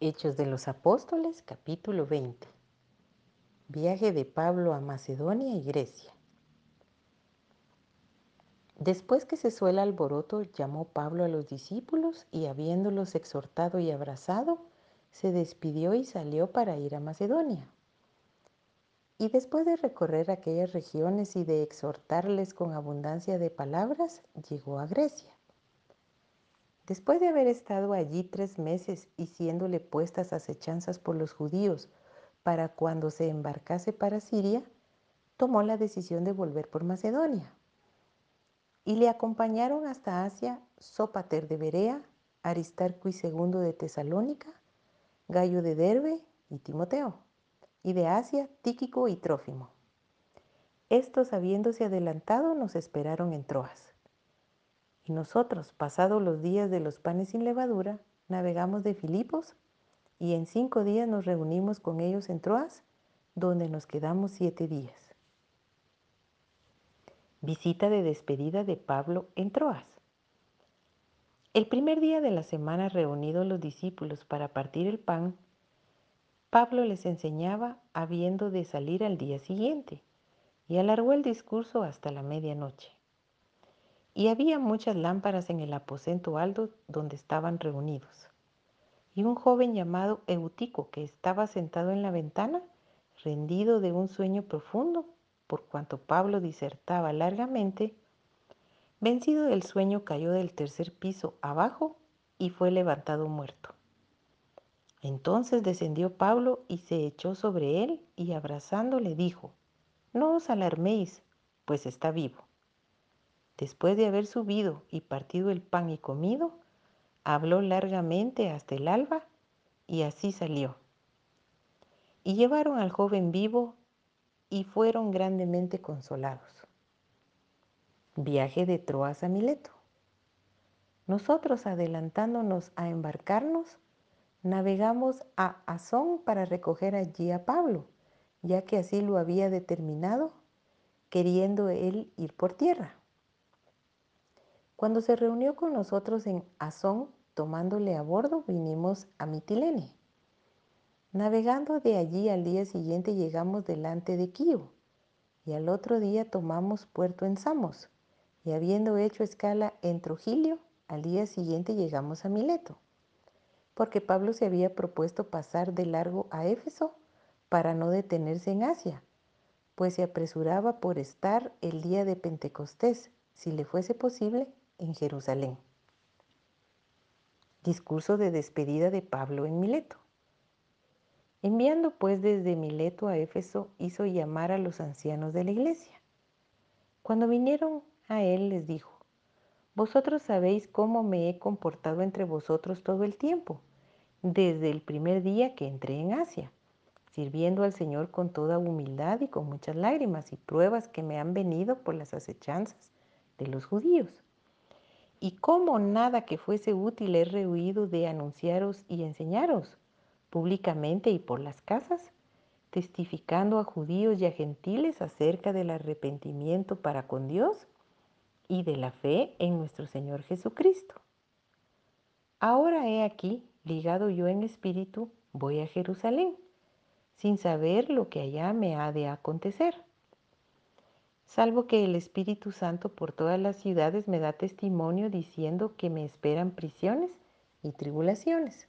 Hechos de los Apóstoles, capítulo 20. Viaje de Pablo a Macedonia y Grecia. Después que se suela alboroto, llamó Pablo a los discípulos y habiéndolos exhortado y abrazado, se despidió y salió para ir a Macedonia. Y después de recorrer aquellas regiones y de exhortarles con abundancia de palabras, llegó a Grecia. Después de haber estado allí tres meses y siéndole puestas acechanzas por los judíos para cuando se embarcase para Siria, tomó la decisión de volver por Macedonia. Y le acompañaron hasta Asia Sópater de Berea, Aristarco y segundo de Tesalónica, Gallo de Derbe y Timoteo, y de Asia Tíquico y Trófimo. Estos, habiéndose adelantado, nos esperaron en Troas. Y nosotros, pasados los días de los panes sin levadura, navegamos de Filipos y en cinco días nos reunimos con ellos en Troas, donde nos quedamos siete días. Visita de despedida de Pablo en Troas. El primer día de la semana reunidos los discípulos para partir el pan, Pablo les enseñaba habiendo de salir al día siguiente y alargó el discurso hasta la medianoche. Y había muchas lámparas en el aposento alto donde estaban reunidos. Y un joven llamado Eutico, que estaba sentado en la ventana, rendido de un sueño profundo, por cuanto Pablo disertaba largamente, vencido del sueño cayó del tercer piso abajo y fue levantado muerto. Entonces descendió Pablo y se echó sobre él y abrazándole dijo, No os alarméis, pues está vivo. Después de haber subido y partido el pan y comido, habló largamente hasta el alba y así salió. Y llevaron al joven vivo y fueron grandemente consolados. Viaje de Troas a Mileto. Nosotros adelantándonos a embarcarnos, navegamos a Azón para recoger allí a Pablo, ya que así lo había determinado, queriendo él ir por tierra. Cuando se reunió con nosotros en Azón, tomándole a bordo, vinimos a Mitilene. Navegando de allí al día siguiente llegamos delante de Quío, y al otro día tomamos puerto en Samos, y habiendo hecho escala en Trujillo, al día siguiente llegamos a Mileto, porque Pablo se había propuesto pasar de largo a Éfeso para no detenerse en Asia, pues se apresuraba por estar el día de Pentecostés, si le fuese posible, en Jerusalén. Discurso de despedida de Pablo en Mileto. Enviando pues desde Mileto a Éfeso, hizo llamar a los ancianos de la iglesia. Cuando vinieron a él les dijo, Vosotros sabéis cómo me he comportado entre vosotros todo el tiempo, desde el primer día que entré en Asia, sirviendo al Señor con toda humildad y con muchas lágrimas y pruebas que me han venido por las acechanzas de los judíos y cómo nada que fuese útil he rehuido de anunciaros y enseñaros públicamente y por las casas, testificando a judíos y a gentiles acerca del arrepentimiento para con Dios y de la fe en nuestro Señor Jesucristo. Ahora he aquí, ligado yo en espíritu, voy a Jerusalén, sin saber lo que allá me ha de acontecer salvo que el Espíritu Santo por todas las ciudades me da testimonio diciendo que me esperan prisiones y tribulaciones.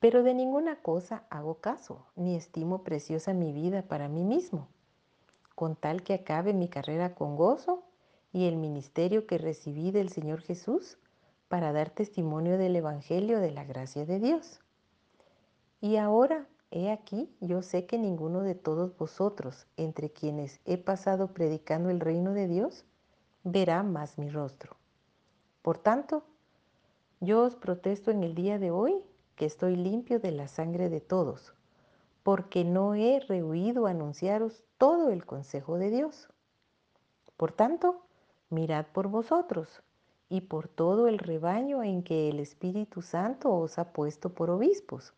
Pero de ninguna cosa hago caso, ni estimo preciosa mi vida para mí mismo, con tal que acabe mi carrera con gozo y el ministerio que recibí del Señor Jesús para dar testimonio del Evangelio de la gracia de Dios. Y ahora He aquí, yo sé que ninguno de todos vosotros, entre quienes he pasado predicando el reino de Dios, verá más mi rostro. Por tanto, yo os protesto en el día de hoy que estoy limpio de la sangre de todos, porque no he rehuido anunciaros todo el consejo de Dios. Por tanto, mirad por vosotros y por todo el rebaño en que el Espíritu Santo os ha puesto por obispos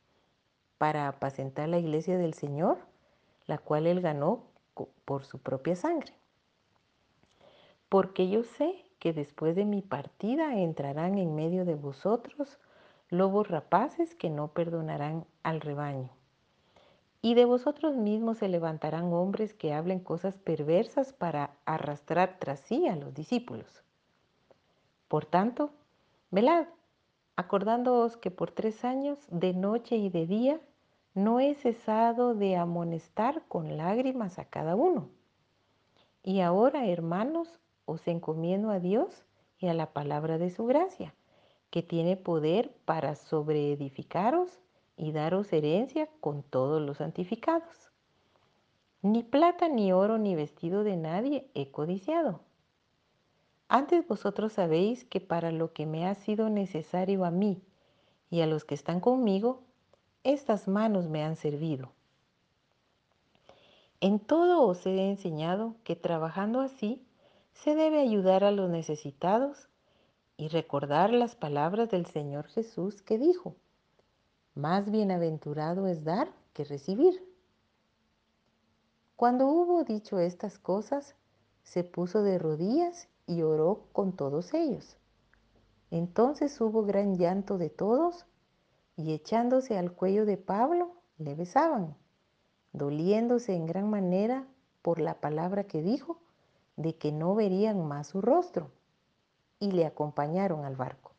para apacentar la iglesia del Señor, la cual él ganó por su propia sangre. Porque yo sé que después de mi partida entrarán en medio de vosotros lobos rapaces que no perdonarán al rebaño. Y de vosotros mismos se levantarán hombres que hablen cosas perversas para arrastrar tras sí a los discípulos. Por tanto, velad, acordándoos que por tres años, de noche y de día, no he cesado de amonestar con lágrimas a cada uno. Y ahora, hermanos, os encomiendo a Dios y a la palabra de su gracia, que tiene poder para sobreedificaros y daros herencia con todos los santificados. Ni plata, ni oro, ni vestido de nadie he codiciado. Antes vosotros sabéis que para lo que me ha sido necesario a mí y a los que están conmigo, estas manos me han servido. En todo os he enseñado que trabajando así se debe ayudar a los necesitados y recordar las palabras del Señor Jesús que dijo, más bienaventurado es dar que recibir. Cuando hubo dicho estas cosas, se puso de rodillas y oró con todos ellos. Entonces hubo gran llanto de todos y echándose al cuello de Pablo, le besaban, doliéndose en gran manera por la palabra que dijo de que no verían más su rostro, y le acompañaron al barco.